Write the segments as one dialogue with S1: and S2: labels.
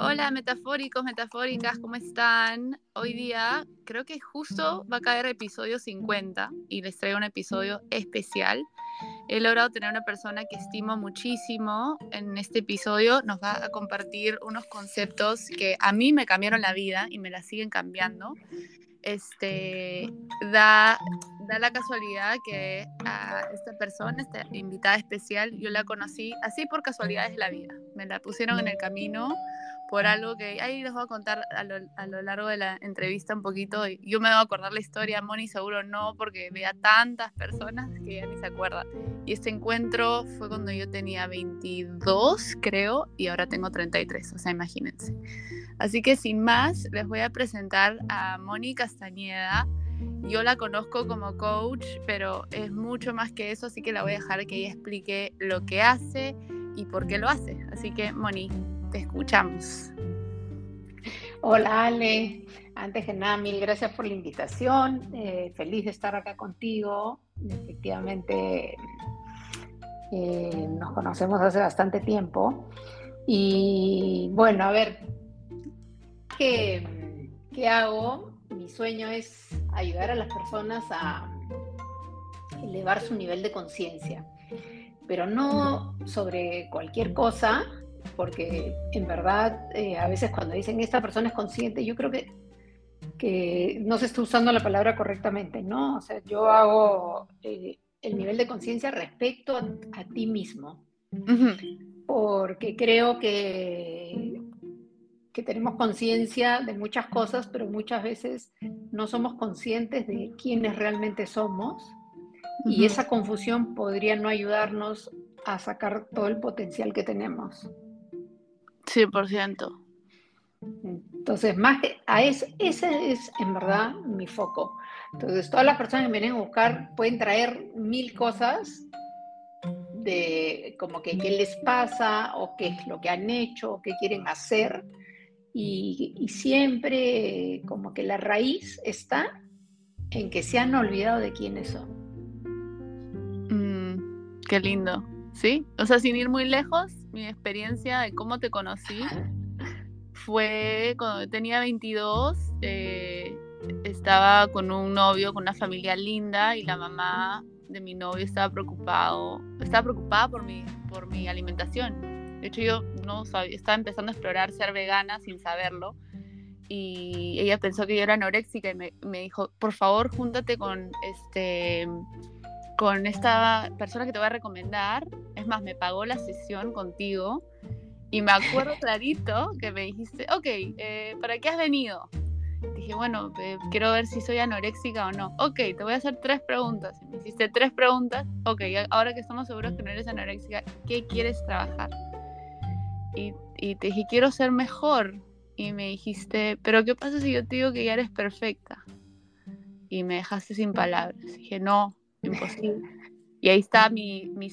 S1: Hola metafóricos, metafóricas, ¿cómo están? Hoy día creo que justo va a caer episodio 50 y les traigo un episodio especial. He logrado tener una persona que estimo muchísimo en este episodio. Nos va a compartir unos conceptos que a mí me cambiaron la vida y me la siguen cambiando. Este, da, da la casualidad que a esta persona, esta invitada especial, yo la conocí así por casualidades de la vida. Me la pusieron en el camino por algo que ahí les voy a contar a lo, a lo, largo de la entrevista un poquito. Yo me voy a acordar la historia, Moni seguro no, porque vea tantas personas que ya ni se acuerda. Y este encuentro fue cuando yo tenía 22, creo, y ahora tengo 33, o sea, imagínense. Así que sin más, les voy a presentar a Moni Castañeda. Yo la conozco como coach, pero es mucho más que eso, así que la voy a dejar que ella explique lo que hace y por qué lo hace. Así que, Moni, te escuchamos.
S2: Hola Ale, antes que nada, mil gracias por la invitación. Eh, feliz de estar acá contigo. Efectivamente, eh, nos conocemos hace bastante tiempo. Y bueno, a ver, ¿qué, ¿qué hago? Mi sueño es ayudar a las personas a elevar su nivel de conciencia, pero no sobre cualquier cosa, porque en verdad eh, a veces cuando dicen esta persona es consciente, yo creo que, que no se está usando la palabra correctamente, ¿no? O sea, yo hago eh, el nivel de conciencia respecto a, a, ti mismo, porque creo que, que tenemos conciencia de muchas cosas, pero muchas veces no somos conscientes de quiénes realmente somos. Y esa confusión podría no ayudarnos a sacar todo el potencial que tenemos.
S1: 100%.
S2: Entonces, más que a ese, ese es en verdad mi foco. Entonces, todas las personas que vienen a buscar pueden traer mil cosas de como que qué les pasa o qué es lo que han hecho o qué quieren hacer. Y, y siempre como que la raíz está en que se han olvidado de quiénes son.
S1: Mm, qué lindo. ¿Sí? O sea, sin ir muy lejos, mi experiencia de cómo te conocí fue cuando tenía 22, eh, estaba con un novio, con una familia linda y la mamá de mi novio estaba preocupado, estaba preocupada por mi, por mi alimentación. De hecho, yo no sabía, estaba empezando a explorar ser vegana sin saberlo. Y ella pensó que yo era anoréxica y me, me dijo, por favor, júntate con este con esta persona que te voy a recomendar. Es más, me pagó la sesión contigo y me acuerdo clarito que me dijiste, ok, eh, ¿para qué has venido? Dije, bueno, eh, quiero ver si soy anoréxica o no. Ok, te voy a hacer tres preguntas. Me hiciste tres preguntas. Ok, ahora que estamos seguros que no eres anoréxica, ¿qué quieres trabajar? Y, y te dije, quiero ser mejor. Y me dijiste, pero ¿qué pasa si yo te digo que ya eres perfecta? Y me dejaste sin palabras. dije, no, imposible. Y ahí está mi, mi,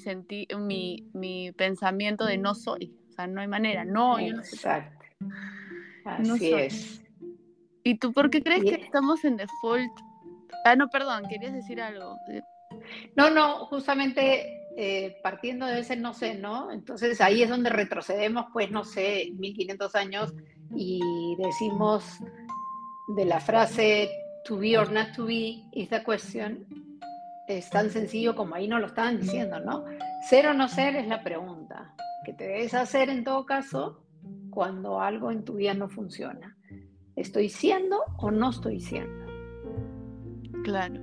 S1: mi, mi, pensamiento de no soy. O sea, no hay manera. No, yo no
S2: soy. Exacto. Así es.
S1: ¿Y tú por qué crees que estamos en default? Ah, no, perdón, querías decir algo.
S2: No, no, justamente eh, partiendo de ese no sé, ¿no? Entonces ahí es donde retrocedemos, pues, no sé, 1500 años y decimos de la frase to be or not to be is the question es tan sencillo como ahí no lo estaban diciendo, ¿no? Ser o no ser es la pregunta que te debes hacer en todo caso cuando algo en tu vida no funciona. ¿Estoy siendo o no estoy siendo?
S1: Claro.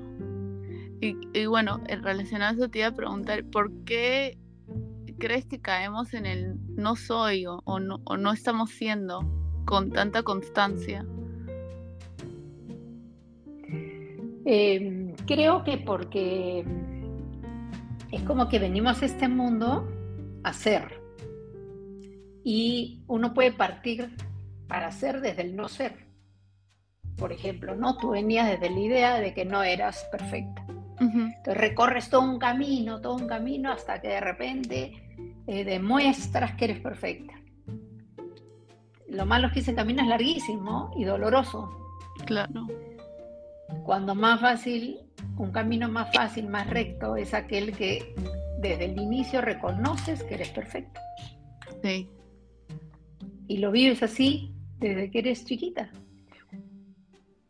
S1: Y, bueno, relacionado a eso te iba a preguntar, ¿por qué crees que caemos en el no soy o, no, o no estamos siendo con tanta constancia?
S2: Eh, creo que porque es como que venimos a este mundo a ser. Y uno puede partir para ser desde el no ser. Por ejemplo, ¿no? Tú venías desde la idea de que no eras perfecta. Entonces recorres todo un camino, todo un camino, hasta que de repente eh, demuestras que eres perfecta. Lo malo es que ese camino es larguísimo y doloroso.
S1: Claro.
S2: Cuando más fácil, un camino más fácil, más recto, es aquel que desde el inicio reconoces que eres perfecto.
S1: Sí.
S2: y lo vives así desde que eres chiquita.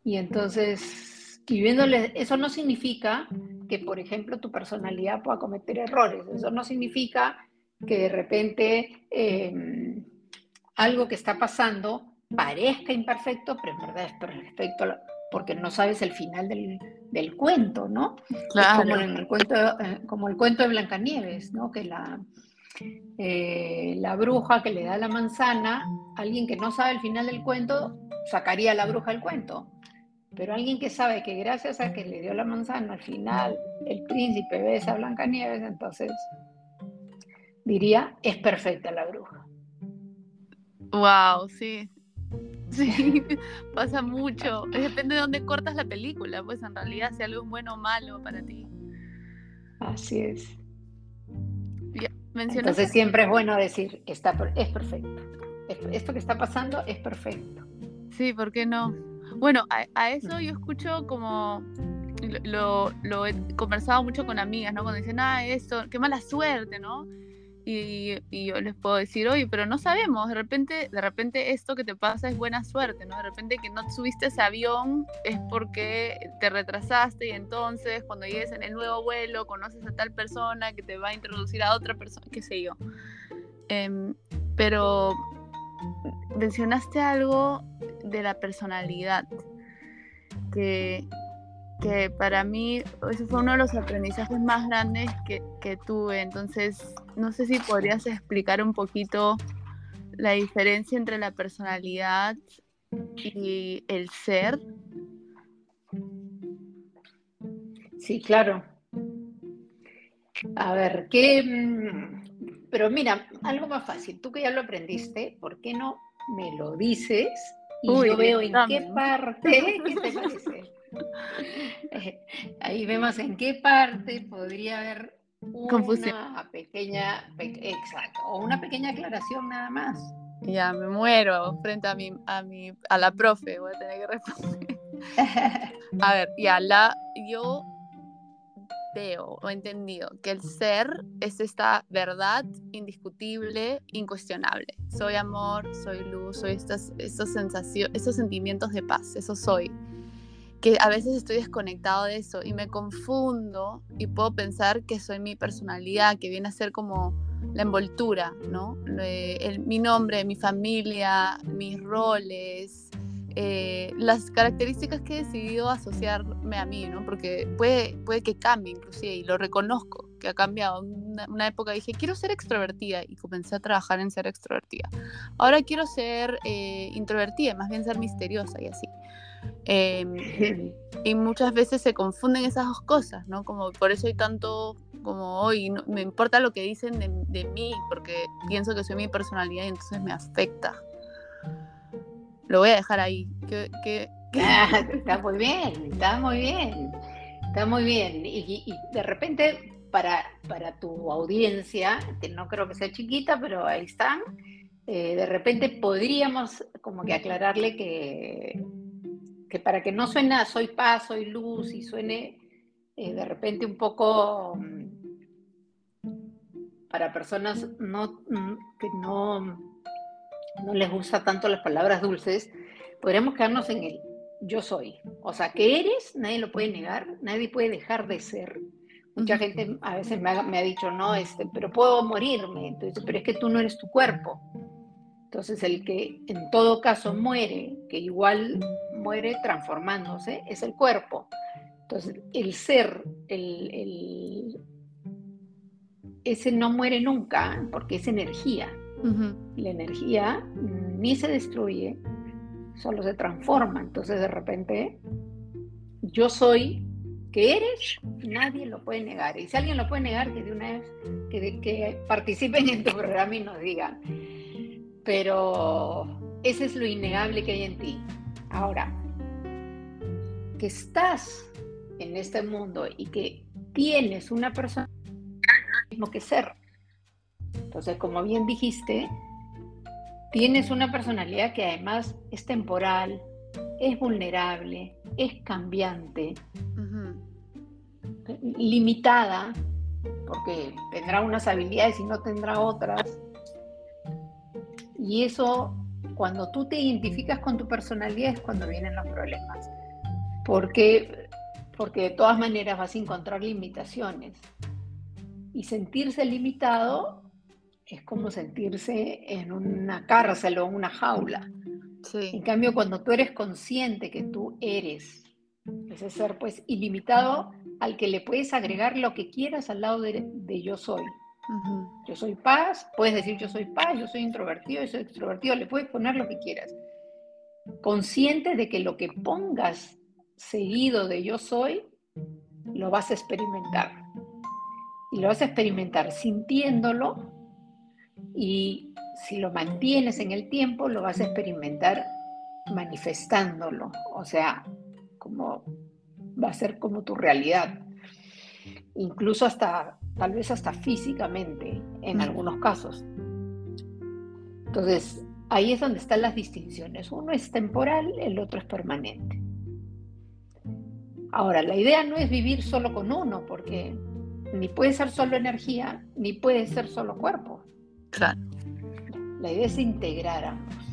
S2: Y entonces, viviéndole, eso no significa que, por ejemplo, tu personalidad pueda cometer errores. Eso no significa que de repente em, algo que está pasando parezca imperfecto, pero en verdad es perfecto porque no sabes el final del, cuento, ¿no? Claro. Como, en el cuento, eh, como el cuento de Blancanieves, ¿no? Que la, eh, la bruja que le da la manzana, alguien que no sabe el final del cuento, sacaría a la bruja del cuento. Pero alguien que sabe que gracias a que le dio la manzana al final el príncipe besa a Blancanieves, entonces diría, es perfecta la bruja.
S1: Wow, sí. Sí, pasa mucho. Depende de dónde cortas la película, pues en realidad si algo es bueno o malo para ti.
S2: Así es. Entonces siempre es bueno decir, está, es perfecto. Esto que está pasando es perfecto.
S1: Sí, ¿por qué no? Bueno, a, eso yo escucho como lo, lo, he conversado mucho con amigas, ¿no? Cuando dicen, ah, esto, qué mala suerte, ¿no? Y, y, yo les puedo decir, oye, pero no sabemos, de repente, de repente esto que te pasa es buena suerte, ¿no? De repente que no subiste ese avión es porque te retrasaste y entonces cuando llegues en el nuevo vuelo conoces a tal persona que te va a introducir a otra persona, qué sé yo. Em, pero mencionaste algo de la personalidad, que, que para mí ese fue uno de los aprendizajes más grandes que, que, tuve. Entonces, no sé si podrías explicar un poquito la diferencia entre la personalidad y el ser.
S2: Sí, claro. A ver, ¿qué, mm, pero mira, algo más fácil, tú que ya lo aprendiste, ¿por qué no me lo dices? Y yo veo en qué parte, ¿qué te parece? ahí vemos en qué parte podría haber una pequeña, exacto, o una pequeña aclaración nada más.
S1: Ya, me muero frente a mi, a mi, a la profe, voy a tener que responder. a ver, ya, la, yo veo o entendido que el ser es esta verdad indiscutible, incuestionable. Soy amor, soy luz, soy estas, estas sensaciones, estos sentimientos de paz, eso soy. Que a veces estoy desconectado de eso y me confundo y puedo pensar que soy mi personalidad, que viene a ser como la envoltura, ¿no? mi nombre, mi familia, mis roles, eh, las características que he decidido asociarme a mí, ¿no? Porque puede, puede que cambie inclusive y lo reconozco, que ha cambiado. Una, una época dije, quiero ser extrovertida y comencé a trabajar en ser extrovertida. Ahora quiero ser eh, introvertida, más bien ser misteriosa y así. Em, y muchas veces se confunden esas dos cosas, ¿no? Como por eso hay tanto como hoy, me importa lo que dicen de, de mí, porque pienso que soy mi personalidad y entonces me afecta lo voy a dejar ahí.
S2: está muy bien, está muy bien, está muy bien. Y, de repente, para, para tu audiencia, que no creo que sea chiquita, pero ahí están, eh, de repente podríamos como que aclararle que, que para que no suene soy paz, soy luz y suene eh, de repente un poco mm, para personas no, mm, que no no les gusta tanto las palabras dulces, podríamos quedarnos en el yo soy. O sea, que eres, nadie lo puede negar, nadie puede dejar de ser. Mucha gente a veces me ha, dicho, no, este, pero puedo morirme. Entonces, pero es que tú no eres tu cuerpo. Entonces, el que en todo caso muere, que igual muere transformándose, es el cuerpo. Entonces, el ser, el, ese no muere nunca, porque es energía. La energía ni se destruye, solo se transforma. Entonces de repente, yo soy que eres, nadie lo puede negar. Y si alguien lo puede negar, que de una que, que participen en tu programa y nos digan. Pero ese es lo innegable que hay en ti. Ahora, que estás en este mundo y que tienes una persona mismo que ser. Entonces, como bien dijiste, tienes una personalidad que además es temporal, es vulnerable, es cambiante, limitada, porque tendrá unas habilidades y no tendrá otras. Y eso cuando tú te identificas con tu personalidad es cuando vienen los problemas. Porque, porque de todas maneras vas a encontrar limitaciones. Y sentirse limitado es como sentirse en una cárcel o en una jaula. En cambio, cuando tú eres consciente que tú eres ese ser pues ilimitado al que le puedes agregar lo que quieras al lado de, yo soy. Yo soy paz, puedes decir yo soy paz, yo soy introvertido, yo soy extrovertido, le puedes poner lo que quieras. Consciente de que lo que pongas seguido de yo soy, lo vas a experimentar. Y lo vas a experimentar sintiéndolo y si lo mantienes en el tiempo, lo vas a experimentar manifestándolo. O sea, como va a ser como tu realidad. Incluso hasta, tal vez hasta físicamente, en algunos casos. Entonces, ahí es donde están las distinciones. Uno es temporal, el otro es permanente. Ahora, la idea no es vivir solo con uno, porque ni puede ser solo energía, ni puede ser solo cuerpo.
S1: Claro.
S2: La idea es integrar ambos.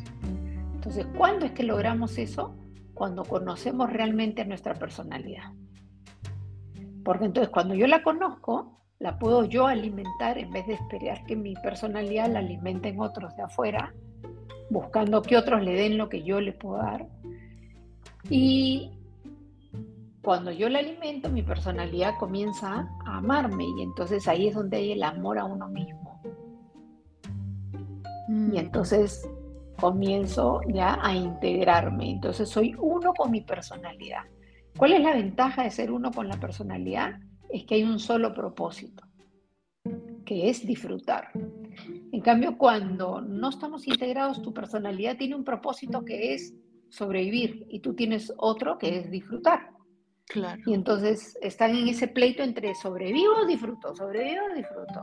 S2: Entonces, ¿cuándo es que logramos eso? Cuando conocemos realmente nuestra personalidad. Porque entonces cuando yo la conozco, la puedo yo alimentar en vez de esperar que mi personalidad la alimenten otros de afuera, buscando que otros le den lo que yo le puedo dar. Y cuando yo la alimento, mi personalidad comienza a amarme y entonces ahí es donde hay el amor a uno mismo. Y mm. entonces comienzo ya a integrarme. Entonces soy uno con mi personalidad. ¿Cuál es la ventaja de ser uno con la personalidad? Es que hay un solo propósito, que es disfrutar. En cambio, cuando no estamos integrados, tu personalidad tiene un propósito que es sobrevivir y tú tienes otro que es disfrutar.
S1: Claro.
S2: Y entonces están en ese pleito entre sobrevivo o disfruto, sobrevivo o disfruto.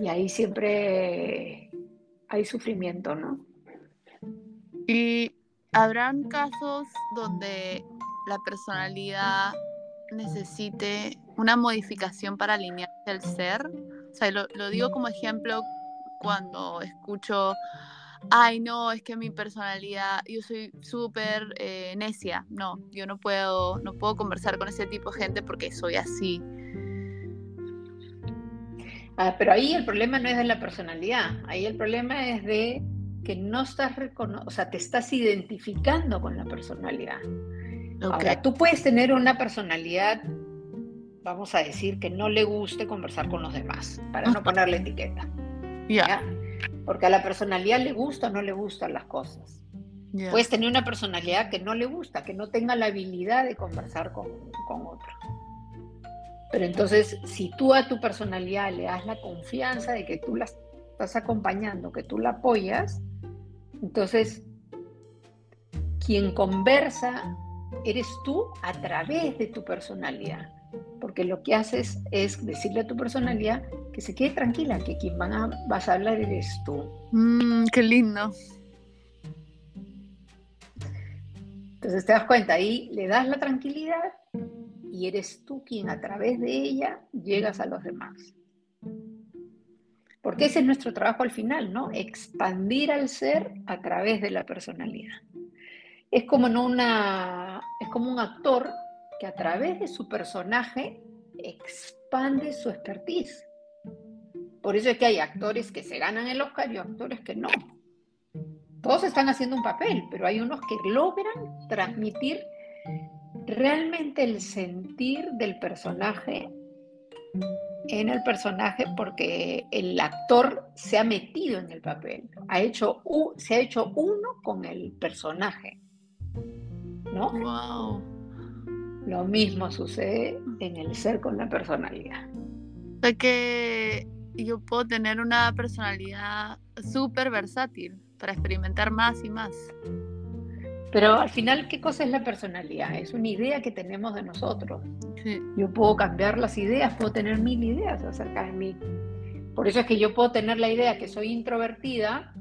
S2: Y ahí siempre hay sufrimiento, ¿no?
S1: Y habrán casos donde la personalidad necesite una modificación para alinearse al ser. O sea, lo, digo como ejemplo cuando escucho, ay, no, es que mi personalidad, yo soy súper eh, necia. No, yo no puedo, no puedo conversar con ese tipo de gente porque soy así.
S2: Ah, pero ahí el problema no es de la personalidad, ahí el problema es de que no estás o sea, te estás identificando con la personalidad. Ahora, tú puedes tener una personalidad, vamos a decir, que no le guste conversar con los demás, para no ponerle etiqueta.
S1: ¿Ya?
S2: Porque a la personalidad le gusta o no le gustan las cosas. Puedes tener una personalidad que no le gusta, que no tenga la habilidad de conversar con, con otro. Pero entonces, si tú a tu personalidad le das la confianza de que tú la estás acompañando, que tú la apoyas, entonces quien conversa eres tú a través de tu personalidad. Porque lo que haces es decirle a tu personalidad que se quede tranquila, que quien van a, vas a hablar eres tú.
S1: Mm, qué lindo.
S2: Entonces te das cuenta, ahí le das la tranquilidad y eres tú quien a través de ella llegas a los demás. Porque ese es nuestro trabajo al final, ¿no? Expandir al ser a través de la personalidad. Es como, una, es como un actor que a través de su personaje expande su expertise. Por eso es que hay actores que se ganan el Oscar y actores que no. Todos están haciendo un papel, pero hay unos que logran transmitir realmente el sentir del personaje en el personaje porque el actor se ha metido en el papel, ha hecho se ha hecho uno con el personaje. ¿No?
S1: Wow.
S2: Lo mismo sucede en el ser con la personalidad.
S1: O que yo puedo tener una personalidad súper versátil para experimentar más y más.
S2: Pero al final, ¿qué cosa es la personalidad? Es una idea que tenemos de nosotros. Yo puedo cambiar las ideas, puedo tener mil ideas acerca de mí. Por eso es que yo puedo tener la idea que soy introvertida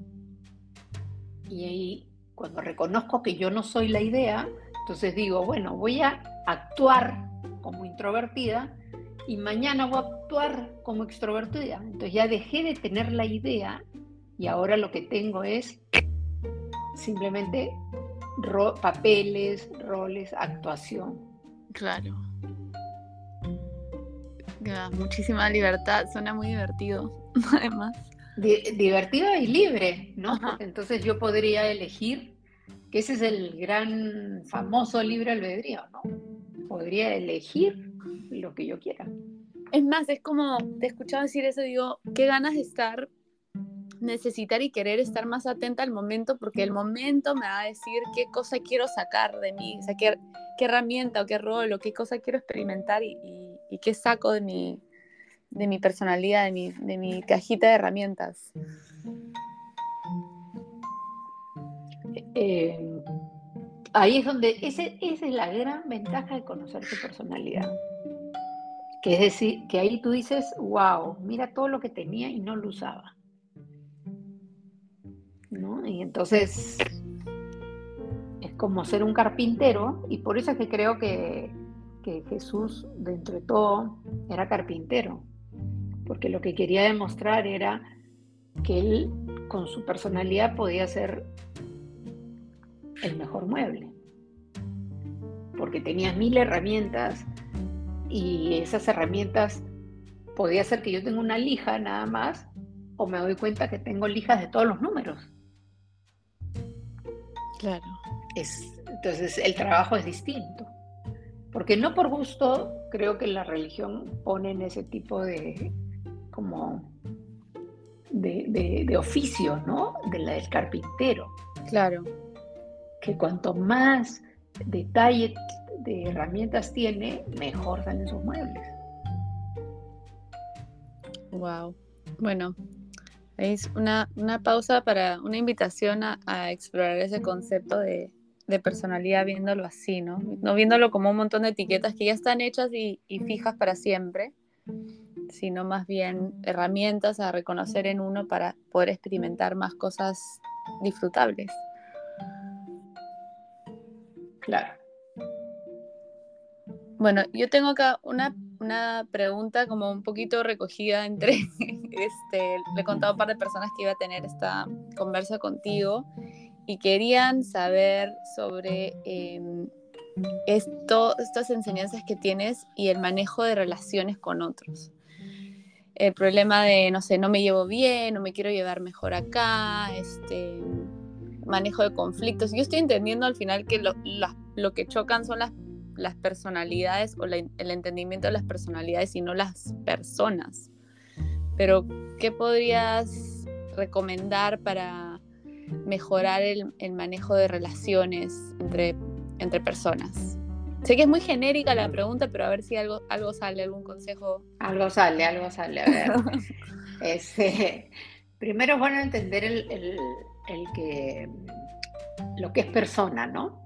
S2: y ahí, cuando reconozco que yo no soy la idea, entonces digo, bueno, voy a actuar como introvertida y mañana voy a actuar como extrovertida. Entonces ya dejé de tener la idea y ahora lo que tengo es simplemente papeles, roles, actuación.
S1: Claro. muchísima libertad, suena muy divertido, además.
S2: divertido y libre, ¿no? Entonces yo podría elegir, que ese es el gran famoso libre albedrío, ¿no? Podría elegir lo que yo quiera.
S1: Es más, es como, te he escuchado decir eso, digo, qué ganas de estar necesitar y querer estar más atenta al momento porque el momento me va a decir qué cosa quiero sacar de mí, o sea, qué, herramienta o qué rol o qué cosa quiero experimentar y, qué saco de mi, de mi personalidad, de mi, de mi cajita de herramientas.
S2: Eh, ahí es donde, ese, esa es la gran ventaja de conocer tu personalidad. Que es decir, que ahí tú dices, wow, mira todo lo que tenía y no lo usaba. Y entonces es como ser un carpintero y por eso es que creo que, Jesús, dentro de todo, era carpintero, porque lo que quería demostrar era que él con su personalidad podía ser el mejor mueble, porque tenía mil herramientas y esas herramientas podía ser que yo tenga una lija nada más o me doy cuenta que tengo lijas de todos los números.
S1: Claro.
S2: Es, entonces el trabajo es distinto. Porque no por gusto creo que la religión pone en ese tipo de como de, oficio, ¿no? De la del carpintero.
S1: Claro.
S2: Que cuanto más detalle de herramientas tiene, mejor salen sus muebles.
S1: Wow. Bueno, es una, pausa para una invitación a, explorar ese concepto de, personalidad viéndolo así, ¿no? No viéndolo como un montón de etiquetas que ya están hechas y, fijas para siempre, sino más bien herramientas a reconocer en uno para poder experimentar más cosas disfrutables.
S2: Claro.
S1: Bueno, yo tengo acá una una pregunta como un poquito recogida entre, este, le he contado a un par de personas que iba a tener esta conversa contigo y querían saber sobre em, esto, estas enseñanzas que tienes y el manejo de relaciones con otros. El problema de, no sé, no me llevo bien, no me quiero llevar mejor acá, este, manejo de conflictos. Yo estoy entendiendo al final que lo, lo que chocan son las las personalidades o el entendimiento de las personalidades y no las personas. Pero, ¿qué podrías recomendar para mejorar el, manejo de relaciones entre, entre personas? Sé que es muy genérica la pregunta, pero a ver si algo, algo sale, algún consejo.
S2: Algo sale, algo sale. A ver. Este, primero es bueno entender el, el que, lo que es persona, ¿no?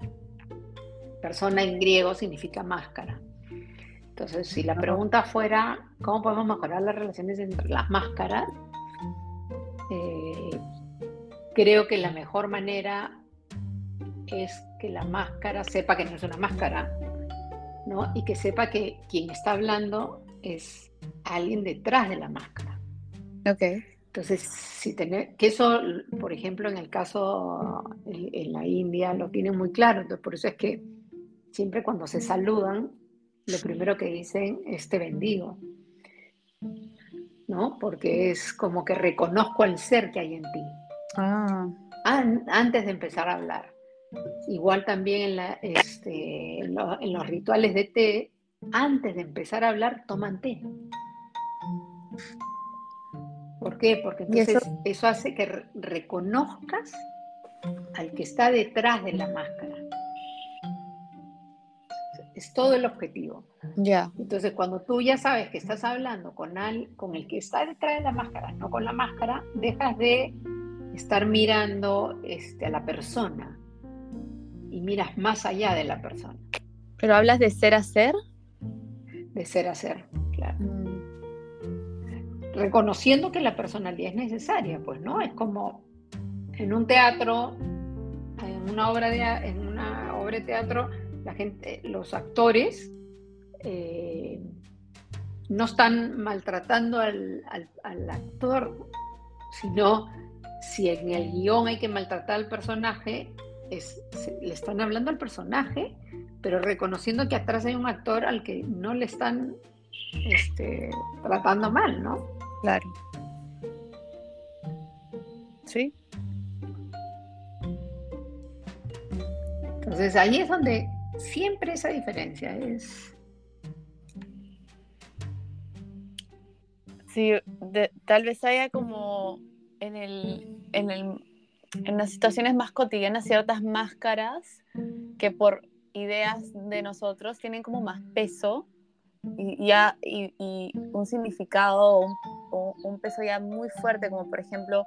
S2: Persona en griego significa máscara. Entonces, si la pregunta fuera, ¿cómo podemos mejorar las relaciones entre las máscaras? Eh, creo que la mejor manera es que la máscara sepa que no es una máscara, ¿no? Y que sepa que quien está hablando es alguien detrás de la máscara.
S1: Ok.
S2: Entonces, si tener, que eso, por ejemplo, en el caso en la India lo tienen muy claro, entonces por eso es que siempre cuando se saludan, lo primero que dicen es te bendigo, ¿no? Porque es como que reconozco al ser que hay en ti. Ah. antes de empezar a hablar. Igual también en, este, en, los rituales de té, antes de empezar a hablar, toman té. ¿Por qué? Porque entonces eso? eso hace que reconozcas al que está detrás de la máscara es todo el objetivo.
S1: Ya.
S2: Entonces, cuando tú ya sabes que estás hablando con, con el que está detrás de la máscara, no con la máscara, dejas de estar mirando este, a la persona y miras más allá de la persona.
S1: ¿Pero hablas de ser a ser?
S2: De ser a ser, claro. Mm. Reconociendo que la personalidad es necesaria, pues, ¿no? Es como en un teatro, en una obra de, en una obra de teatro, la gente, los actores eh, no están maltratando al, actor, sino si en el guion hay que maltratar al personaje, es, le están hablando al personaje, pero reconociendo que atrás hay un actor al que no le están este, tratando mal, ¿no?
S1: Claro. Sí.
S2: Entonces ahí es donde siempre esa diferencia es...
S1: Sí, tal vez haya como en el, en el en las situaciones más cotidianas ciertas máscaras que por ideas de nosotros tienen como más peso y, ya, y, un significado o un, peso ya muy fuerte, como por ejemplo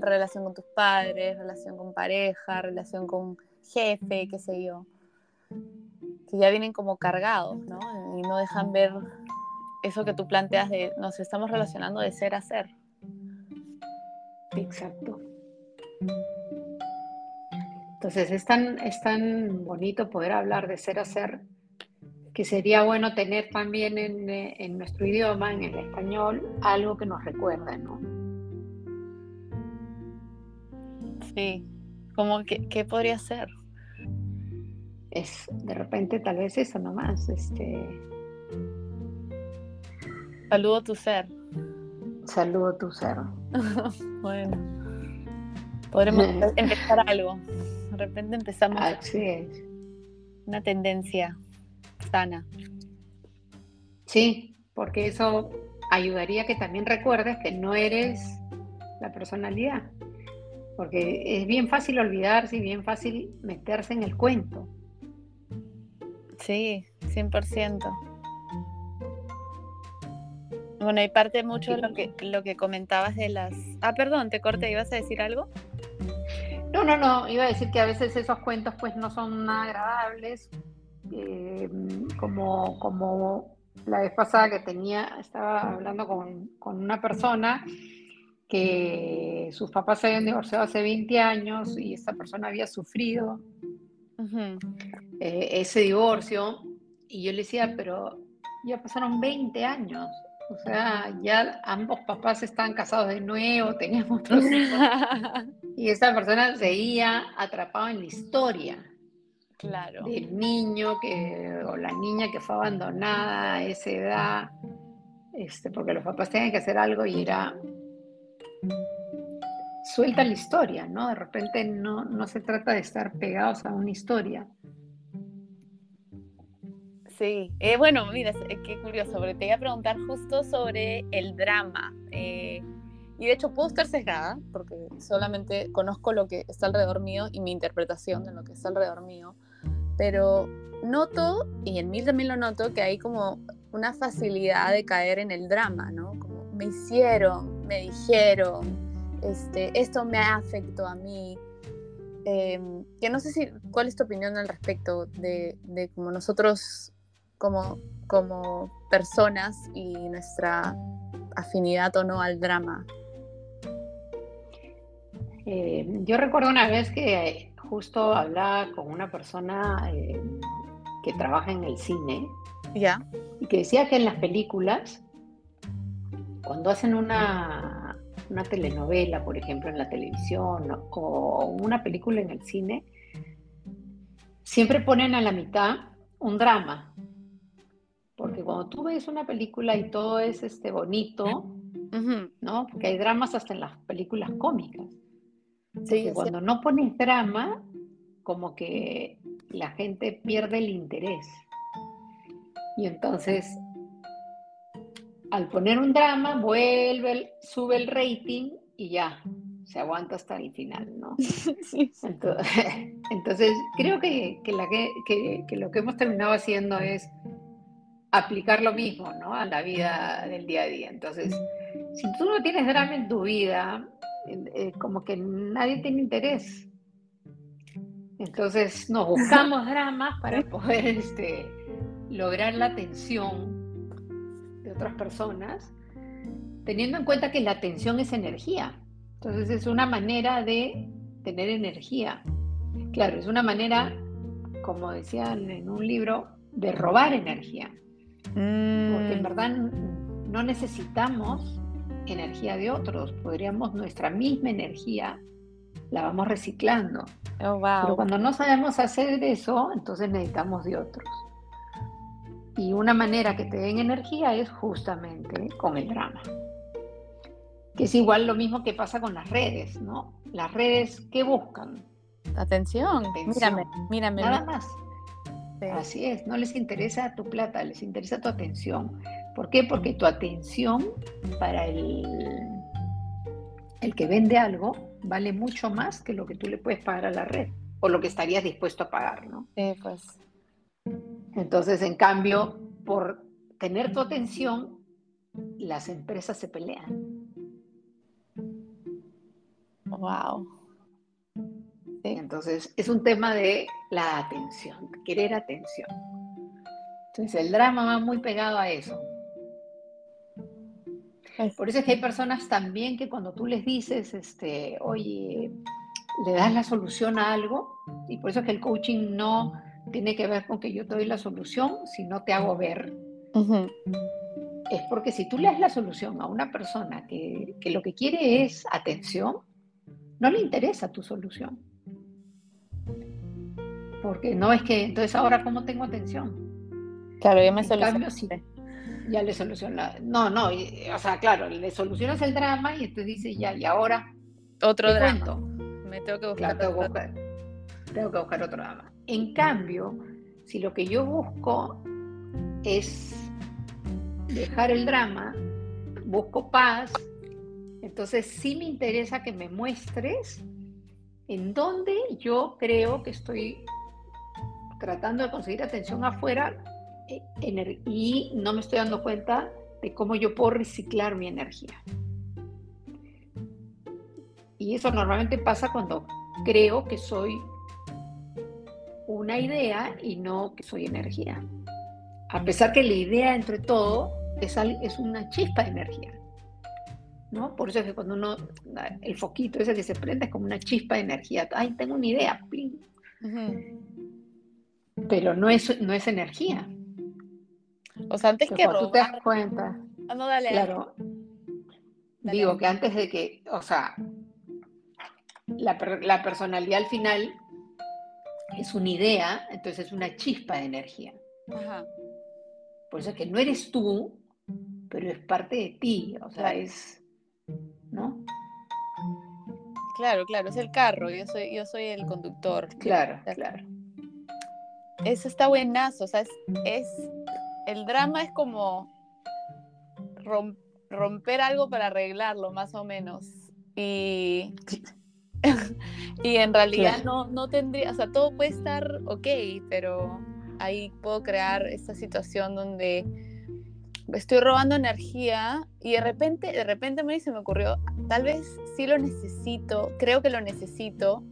S1: relación con tus padres, relación con pareja, relación con jefe, qué sé yo, que ya vienen como cargados, ¿no? Y no dejan ver eso que tú planteas de nos estamos relacionando de ser a ser.
S2: Exacto. Entonces es tan, es tan bonito poder hablar de ser a ser que sería bueno tener también en, eh, nuestro idioma, en el español, algo que nos recuerde, ¿no?
S1: Sí, como que, ¿qué podría ser?
S2: Es de repente tal vez eso nomás, este...
S1: Saludo tu ser.
S2: Saludo tu ser.
S1: bueno. Podremos empezar algo. De repente empezamos una tendencia sana.
S2: Sí, porque eso ayudaría que también recuerdes que no eres la personalidad. Porque es bien fácil olvidarse y bien fácil meterse en el cuento.
S1: Sí, 100%. Bueno, y parte mucho de lo que, lo que comentabas de las... Ah, perdón, te corté, ¿ibas a decir algo?
S2: No, no, no, iba a decir que a veces esos cuentos pues no son nada agradables, eh, como, como la vez pasada que tenía, estaba hablando con, una persona que sus papás se habían divorciado hace 20 años y esta persona había sufrido eh, ese divorcio y yo le decía, pero ya pasaron 20 años, o sea, ya ambos papás estaban casados de nuevo, tenían otros hijos. y esta persona seguía atrapada en la historia.
S1: Claro.
S2: Del niño que, o la niña que fue abandonada a esa edad, este, porque los papás tenían que hacer algo y era suelta la historia, ¿no? De repente no, no se trata de estar pegados a una historia,
S1: Sí, eh, bueno, mira, eh, qué curioso, te iba a preguntar justo sobre el drama. Eh, y de hecho puedo estar sesgada, porque solamente conozco lo que está alrededor mío y mi interpretación de lo que está alrededor mío. Pero noto, y en mí también lo noto, que hay como una facilidad de caer en el drama, ¿no? Como me hicieron, me dijeron, este, esto me afectó a mí. Em, que no sé si, ¿cuál es tu opinión al respecto de, de como nosotros como, como personas y nuestra afinidad o no al drama.
S2: Eh, yo recuerdo una vez que justo hablaba con una persona eh, que trabaja en el cine
S1: ya
S2: y que decía que en las películas, cuando hacen una, una telenovela, por ejemplo, en la televisión o una película en el cine, siempre ponen a la mitad un drama, porque cuando tú ves una película y todo es este bonito, ¿no? Porque hay dramas hasta en las películas cómicas. Sí, cuando no pones drama, como que la gente pierde el interés. Y entonces, al poner un drama, vuelve, sube el rating y ya, se aguanta hasta el final, ¿no? Sí. Entonces, creo que, la que, lo que hemos terminado haciendo es aplicar lo mismo ¿no? a la vida del día a día. Entonces, si tú no tienes drama en tu vida, eh, como que nadie tiene interés. Entonces nos buscamos dramas para poder este, lograr la atención otras personas, teniendo en cuenta que la atención es energía. Entonces es una manera de tener energía. Claro, es una manera, como decían en un libro, de robar energía. Porque en mm. verdad no necesitamos energía de otros, podríamos nuestra misma energía la vamos reciclando.
S1: Oh, wow.
S2: Pero cuando no sabemos hacer eso, entonces necesitamos de otros. Y una manera que te den energía es justamente con el drama. Que es igual lo mismo que pasa con las redes, ¿no? Las redes, ¿qué buscan?
S1: Atención, mírame, mírame.
S2: Nada más. Así es, no les interesa tu plata, les interesa tu atención. ¿Por qué? Porque tu atención para el, el que vende algo vale mucho más que lo que tú le puedes pagar a la red o lo que estarías dispuesto a pagar, ¿no?
S1: Sí, pues.
S2: Entonces, en cambio, por tener tu atención, las empresas se pelean.
S1: Wow.
S2: Entonces, es un tema de la atención, querer atención. Entonces, el drama va muy pegado a eso. Por eso es que hay personas también que cuando tú les dices, este, oye, le das la solución a algo, y por eso es que el coaching no tiene que ver con que yo te doy la solución, sino te hago ver. Es porque si tú le das la solución a una persona que, que lo que quiere es atención, no le interesa tu solución. Porque no es que, entonces ahora cómo tengo atención.
S1: Claro, ya me solucioné.
S2: ya le soluciona. No, no, o sea, claro, le solucionas el drama y entonces dice ya, y ahora.
S1: Otro drama. Me tengo que buscar.
S2: tengo, que buscar tengo que buscar otro drama. En cambio, si lo que yo busco es dejar el drama, busco paz, entonces sí me interesa que me muestres en dónde yo creo que estoy tratando de conseguir atención afuera eh, y no me estoy dando cuenta de cómo yo puedo reciclar mi energía. Y eso normalmente pasa cuando creo que soy una idea y no que soy energía. A pesar que la idea entre todo es, es una chispa de energía. ¿no? Por eso es que cuando uno, el foquito ese que se prende es como una chispa de energía. Ay, tengo una idea. Pero no es, no es energía.
S1: O sea, antes que robar...
S2: Tú te das cuenta.
S1: Ah, no, dale.
S2: Claro. Digo que antes de que, o sea, la, la personalidad al final es una idea, entonces es una chispa de energía. Ajá. Por eso es que no eres tú, pero es parte de ti, o sea, es, ¿no?
S1: Claro, claro, es el carro, yo soy, yo soy el conductor.
S2: Claro, claro.
S1: Eso está buenazo, o sea, es, el drama es como romper algo para arreglarlo, más o menos. Y, y en realidad no, no tendría, o sea, todo puede estar ok, pero ahí puedo crear esta situación donde estoy robando energía y de repente, de repente me se me ocurrió, tal vez sí lo necesito, creo que lo necesito,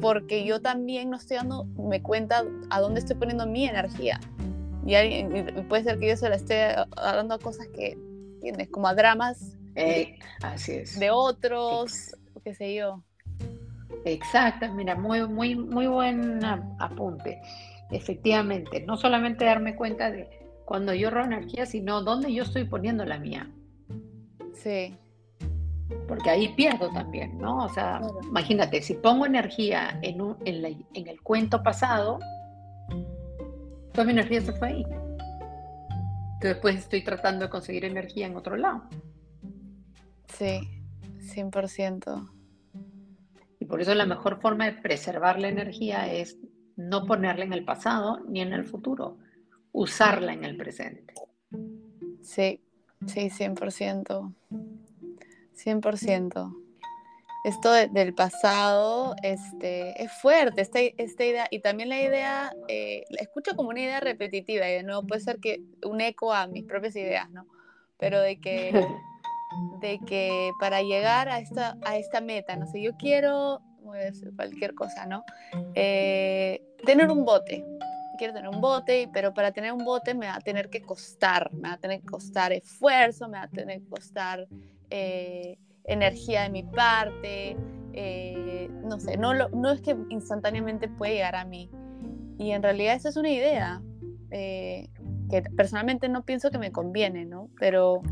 S1: porque yo también no estoy dando me cuenta a dónde estoy poniendo mi energía. Y, puede ser que yo se la esté dando a cosas que, ¿entiendes? Como a dramas
S2: eh, así es.
S1: de otros, qué sé yo.
S2: Exacto, mira, muy, muy, muy buen apunte. Efectivamente, no solamente darme cuenta de cuando yo robo energía, sino dónde yo estoy poniendo la mía.
S1: Sí
S2: porque ahí pierdo también, ¿no? O sea, imagínate, si pongo energía en, un, en, en, el cuento pasado, toda mi energía se fue ahí. Entonces, pues estoy tratando de conseguir energía en otro lado.
S1: Sí, 100%.
S2: Y por eso la mejor forma de preservar la energía es no ponerla en el pasado ni en el futuro, usarla en el presente.
S1: Sí, sí, 100%. 100%. Esto del pasado este, es fuerte, esta, esta idea, y también la idea, eh, la escucho como una idea repetitiva, y de nuevo puede ser que un eco a mis propias ideas, ¿no? Pero de que, de que para llegar a esta, a esta meta, no sé, yo quiero, cualquier cosa, ¿no? Eh, tener un bote, quiero tener un bote, pero para tener un bote me va a tener que costar, me va a tener que costar esfuerzo, me va a tener que costar eh, energía de mi parte, eh, no sé, no, no es que instantáneamente puede llegar a mí. Y en realidad esa es una idea eh, que personalmente no pienso que me conviene, ¿no? Pero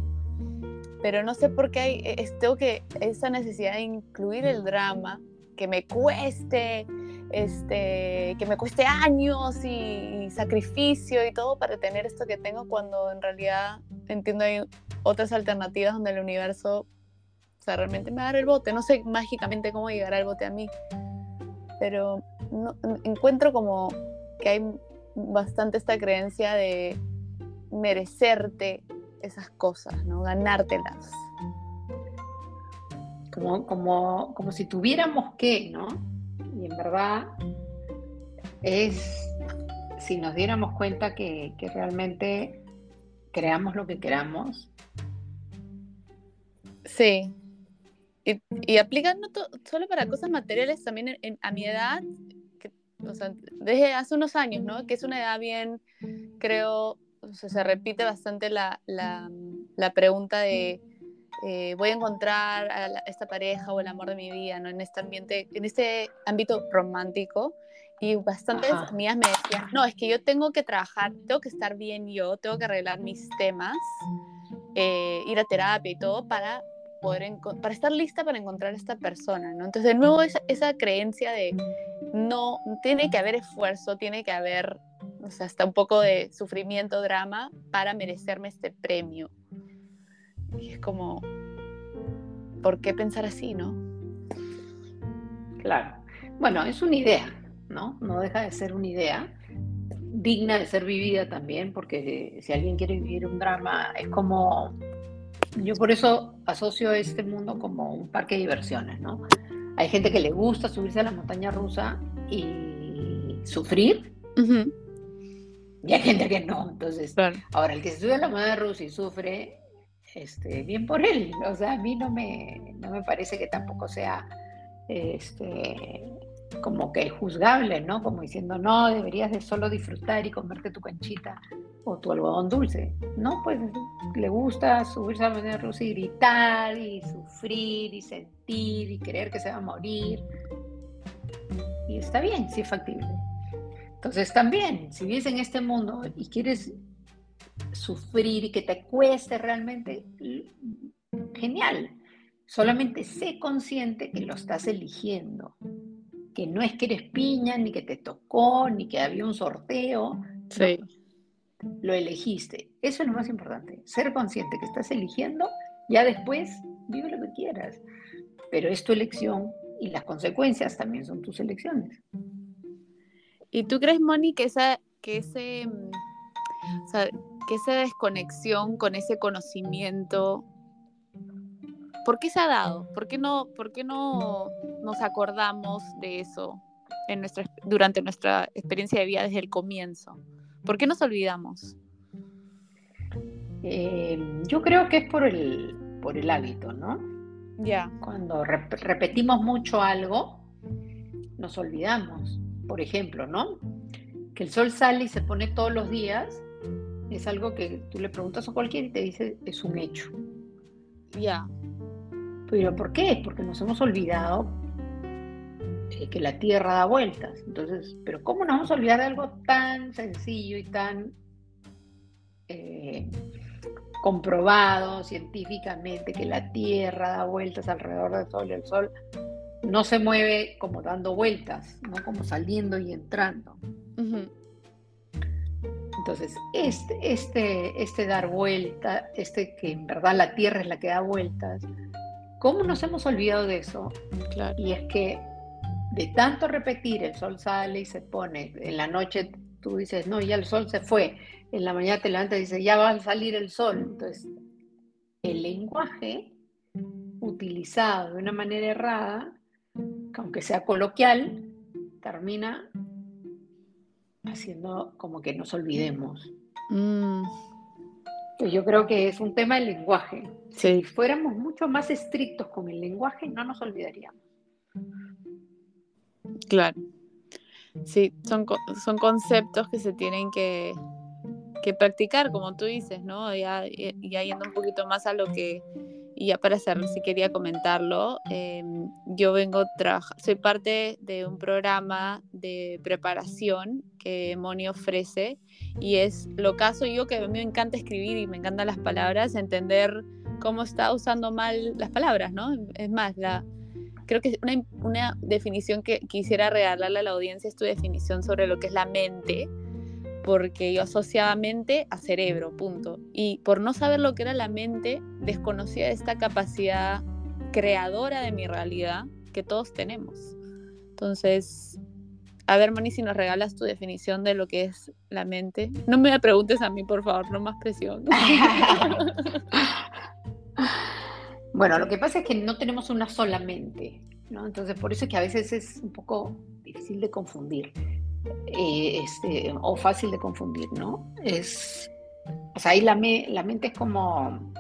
S1: pero no sé por qué hay, e, que, esa necesidad de incluir el drama, que me cueste, este, que me cueste años y, sacrificio y todo para tener esto que tengo cuando en realidad entiendo hay otras alternativas donde el universo, o sea, realmente me va a dar el bote. No sé mágicamente cómo llegará el bote a mí, pero no, encuentro como que hay bastante esta creencia de merecerte esas cosas, ¿no? Ganártelas.
S2: Como, como, como si tuviéramos que, ¿no? Y en verdad es si nos diéramos cuenta que, realmente creamos lo que queramos.
S1: Sí. Y, y aplican no solo para cosas materiales, también a mi edad, o sea, desde hace unos años, ¿no? Que es una edad bien, creo, o sea, se repite bastante la, la, la pregunta de eh, voy a encontrar a esta pareja o el amor de mi vida, ¿no? En este ambiente, en este ámbito romántico. Y bastantes amigas me decían, no, es que yo tengo que trabajar, tengo que estar bien yo, tengo que arreglar mis temas, eh, ir a terapia y todo para poder para estar lista para encontrar a esta persona, ¿no? Entonces, de nuevo, esa, esa creencia de no, tiene que haber esfuerzo, tiene que haber, o sea, hasta un poco de sufrimiento, drama para merecerme este premio. Y es como, ¿por qué pensar así, no?
S2: Claro. Bueno, es una idea, ¿no? No deja de ser una idea digna de ser vivida también, porque si alguien quiere vivir un drama, es como, yo por eso asocio este mundo como un parque de diversiones, ¿no? Hay gente que le gusta subirse a la montaña rusa y sufrir, y hay gente que no. Entonces, ahora el que se sube a la montaña rusa y sufre, este, bien por él. O sea, a mí no me, no me parece que tampoco sea este, como que juzgable, ¿no? Como diciendo, no, deberías de solo disfrutar y comerte tu canchita o tu algodón dulce. No, pues le gusta subirse a la montaña rusa y gritar y sufrir y sentir y creer que se va a morir. Y está bien, sí es factible. Entonces también, si vives en este mundo y quieres sufrir y que te cueste realmente, genial. Solamente sé consciente que lo estás eligiendo, que no es que eres piña, ni que te tocó, ni que había un sorteo. Sí. lo elegiste. Eso es lo más importante. Ser consciente que estás eligiendo, ya después vive lo que quieras. Pero es tu elección y las consecuencias también son tus elecciones.
S1: ¿Y tú crees, Moni, que, esa, que ese, mm, o sea, que esa desconexión con ese conocimiento, ¿por qué se ha dado? ¿Por qué no, por qué no nos acordamos de eso en nuestra, durante nuestra experiencia de vida desde el comienzo? ¿Por qué nos olvidamos?
S2: Eh, yo creo que es por el, por el hábito, ¿no?
S1: Ya.
S2: Cuando repetimos mucho algo, nos olvidamos. Por ejemplo, ¿no? Que el sol sale y se pone todos los días, es algo que tú le preguntas a cualquiera y te dice, es un hecho.
S1: Ya.
S2: Pero ¿por qué? Porque nos hemos olvidado que la Tierra da vueltas. Entonces, pero ¿cómo nos vamos a olvidar de algo tan sencillo y tan eh, comprobado científicamente que la Tierra da vueltas alrededor del Sol y el Sol no se mueve como dando vueltas, no como saliendo y entrando. Entonces, este, este, este dar vuelta, este que en verdad la Tierra es la que da vueltas, ¿cómo nos hemos olvidado de eso? Y es que de tanto repetir, el sol sale y se pone, en la noche tú dices, no, ya el sol se fue, en la mañana te levantas y dices, ya va a salir el sol. Entonces, el lenguaje utilizado de una manera errada, aunque sea coloquial, termina haciendo como que nos olvidemos. Mm. yo creo que es un tema del lenguaje. Si fuéramos mucho más estrictos con el lenguaje, no nos olvidaríamos.
S1: Claro. Sí, son, son conceptos que se tienen que, que practicar, como tú dices, ¿no? Ya, ya, yendo un poquito más a lo que, y ya para cerrar, si quería comentarlo, em, yo vengo soy parte de un programa de preparación que Moni ofrece y es lo caso yo que a mí me encanta escribir y me encantan las palabras, entender cómo está usando mal las palabras, ¿no? Es más, la, creo que una, una definición que quisiera regalarle a la audiencia es tu definición sobre lo que es la mente, porque yo asociaba mente a cerebro, punto. Y por no saber lo que era la mente, desconocía esta capacidad creadora de mi realidad que todos tenemos. Entonces, a ver, Moni, si nos regalas tu definición de lo que es la mente. No me preguntes a mí, por favor, no más presión.
S2: bueno, lo que pasa es que no tenemos una sola mente, ¿no? Entonces, por eso es que a veces es un poco difícil de confundir, eh, este, o fácil de confundir, ¿no? Es, o sea, la, mente es como,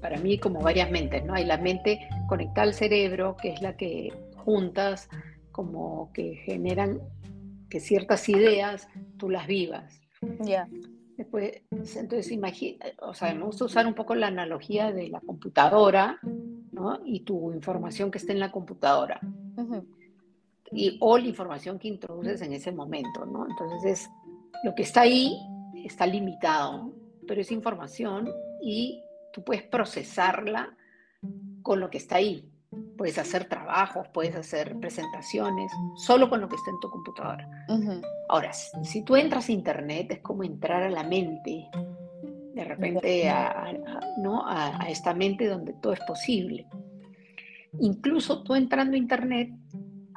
S2: para mí, como varias mentes, ¿no? Hay la mente conectada al cerebro, que es la que juntas como que generan que ciertas ideas tú las vivas. Después, entonces imagina, o sea, me gusta usar un poco la analogía de la computadora, ¿no? Y tu información que está en la computadora. y, o la información que introduces en ese momento, ¿no? Entonces, es, lo que está ahí está limitado, pero es información y tú puedes procesarla con lo que está ahí. Puedes hacer trabajos, puedes hacer presentaciones, solo con lo que está en tu computadora. Ahora, si tú entras a Internet, es como entrar a la mente, de repente a, ¿no? a, esta mente donde todo es posible. Incluso tú entrando a Internet,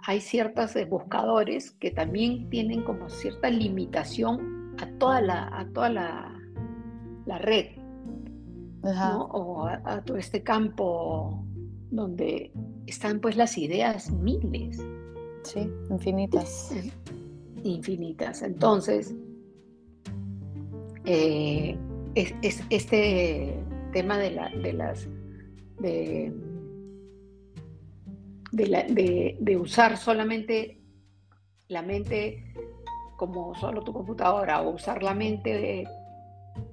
S2: hay ciertos buscadores que también tienen como cierta limitación a toda la, a toda la, la red, ¿no? o a, todo este campo donde están pues las ideas miles.
S1: Sí, infinitas.
S2: Infinitas. Entonces, eh, es, este tema de, la, de las... De, de, usar solamente la mente como solo tu computadora o usar la mente,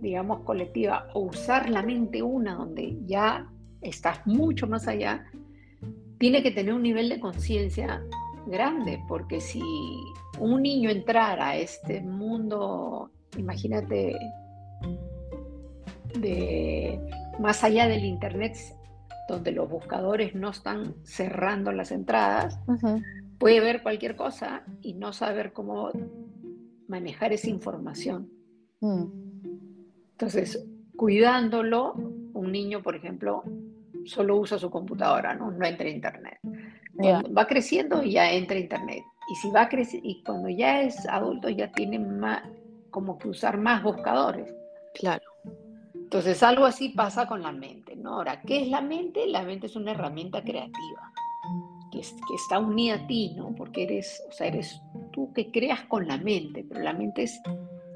S2: digamos, colectiva o usar la mente una donde ya estás mucho más allá, tiene que tener un nivel de conciencia grande, porque si un niño entrara a este mundo, imagínate, de más allá del Internet, donde los buscadores no están cerrando las entradas, puede ver cualquier cosa y no saber cómo manejar esa información. Mm. Entonces, cuidándolo, un niño, por ejemplo, solo usa su computadora, no, no entra a internet. Va creciendo y ya entra a internet. Y si va y cuando ya es adulto ya tiene más, como que usar más buscadores.
S1: Claro.
S2: Entonces algo así pasa con la mente, ¿no? Ahora, ¿qué es la mente? La mente es una herramienta creativa que, que está unida a ti, ¿no? Porque eres, o sea, eres tú que creas con la mente, pero la mente es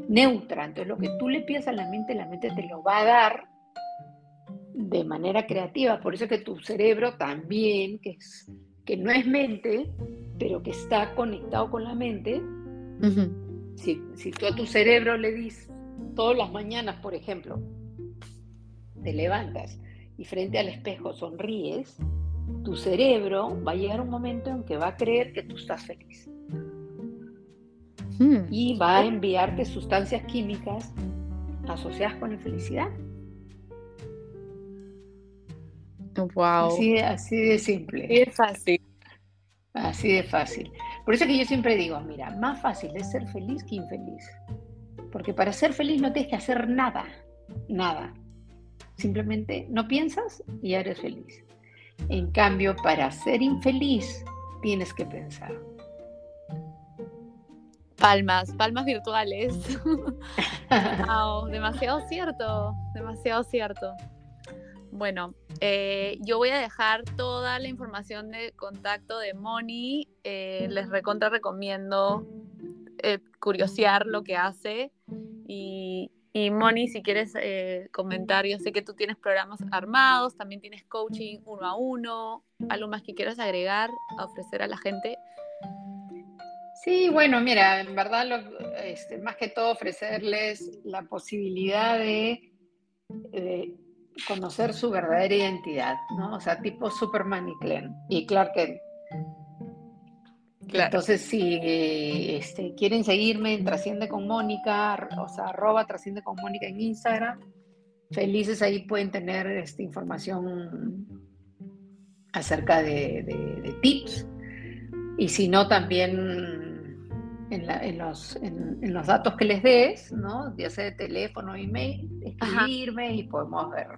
S2: neutra, entonces lo que tú le pides a la mente, la mente te lo va a dar de manera creativa. Por eso que tu cerebro también, que, es, que no es mente, pero que está conectado con la mente, si, si tú a tu cerebro le dices todas las mañanas, por ejemplo, te levantas y frente al espejo sonríes, tu cerebro va a llegar un momento en que va a creer que tú estás feliz. Hmm. Y va a enviarte sustancias químicas asociadas con la felicidad.
S1: Wow.
S2: Así, de simple.
S1: Es fácil.
S2: Así de fácil. Por eso que yo siempre digo, mira, más fácil es ser feliz que infeliz. Porque para ser feliz no tienes que hacer nada, nada. Simplemente no piensas y ya eres feliz. En cambio, para ser infeliz tienes que pensar.
S1: Palmas, palmas virtuales. wow, demasiado cierto, demasiado cierto. Bueno, eh, yo voy a dejar toda la información de contacto de Moni. Eh, les recontra recomiendo eh, curiosear lo que hace. Y, y Moni, si quieres comentar, yo sé que tú tienes programas armados, también tienes coaching uno a uno. ¿Algo más que quieras agregar a ofrecer a la gente?
S2: Sí, bueno, mira, en verdad, este, más que todo ofrecerles la posibilidad de conocer su verdadera identidad, ¿no? O sea, tipo Superman y Clark, y Clark Kent. Entonces, si este, quieren seguirme en Trasciende con Mónica, o sea, arroba Trasciende con Mónica en Instagram, felices ahí pueden tener esta información acerca de, tips. Y si no, también en, los, en, los, datos que les des, ¿no? ya sea de teléfono, email, escribirme y podemos ver.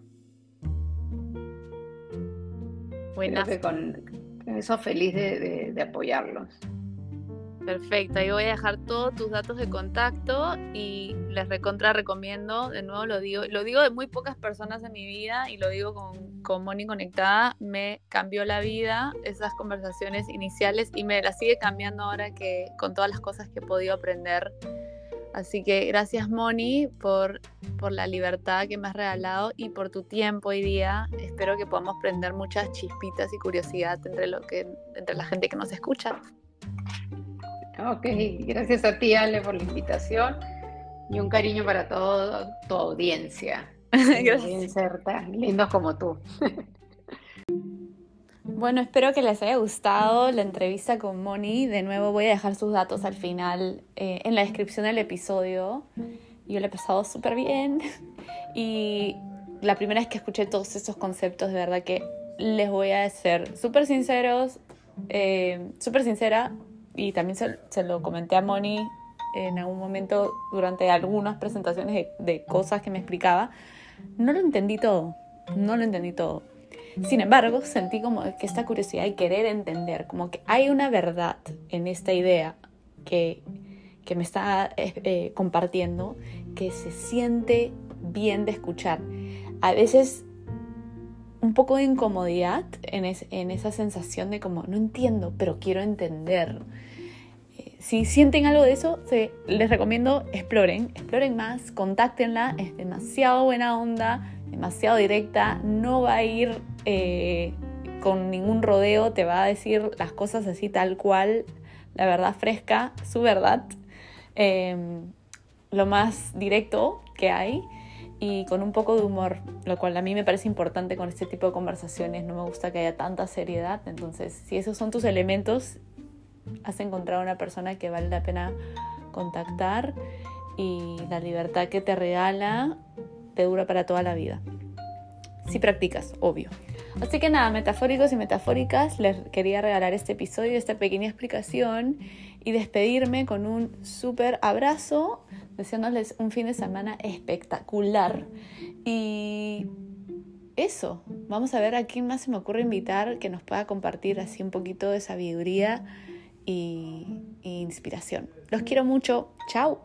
S2: Bueno. con eso feliz de, de apoyarlos.
S1: Perfecto, ahí voy a dejar todos tus datos de contacto y les recontra recomiendo, de nuevo lo digo, lo digo de muy pocas personas en mi vida y lo digo con, con Moni Conectada, me cambió la vida esas conversaciones iniciales y me la sigue cambiando ahora que con todas las cosas que he podido aprender. Así que gracias Moni por, por la libertad que me has regalado y por tu tiempo hoy día. Espero que podamos prender muchas chispitas y curiosidad entre, lo que, entre la gente que nos escucha.
S2: Ok, gracias a ti Ale por la invitación y un cariño para toda tu audiencia. gracias. ser tan lindos como tú.
S1: Bueno, espero que les haya gustado la entrevista con Moni. De nuevo voy a dejar sus datos al final eh, en la descripción del episodio. Yo le he pasado súper bien y la primera vez que escuché todos esos conceptos, de verdad que les voy a ser súper sinceros, eh, súper sincera, y también se, lo comenté a Moni en algún momento durante algunas presentaciones de, cosas que me explicaba, no lo entendí todo, no lo entendí todo. Sin embargo, sentí como que esta curiosidad y querer entender, como que hay una verdad en esta idea que, que me está eh, eh, compartiendo, que se siente bien de escuchar. A veces un poco de incomodidad en, en esa sensación de como, no entiendo, pero quiero entender. Eh, si sienten algo de eso, se, les recomiendo exploren, exploren más, contáctenla, es demasiado buena onda, demasiado directa, no va a ir eh, con ningún rodeo, te va a decir las cosas así tal cual, la verdad fresca, su verdad, em, lo más directo que hay y con un poco de humor, lo cual a mí me parece importante con este tipo de conversaciones, no me gusta que haya tanta seriedad, entonces si esos son tus elementos, has encontrado una persona que vale la pena contactar y la libertad que te regala te dura para toda la vida. Si practicas, obvio. Así que nada, metafóricos y metafóricas, les quería regalar este episodio, esta pequeña explicación y despedirme con un súper abrazo, deseándoles un fin de semana espectacular. Y eso, vamos a ver a quién más se me ocurre invitar que nos pueda compartir así un poquito de sabiduría y, inspiración. Los quiero mucho, chao.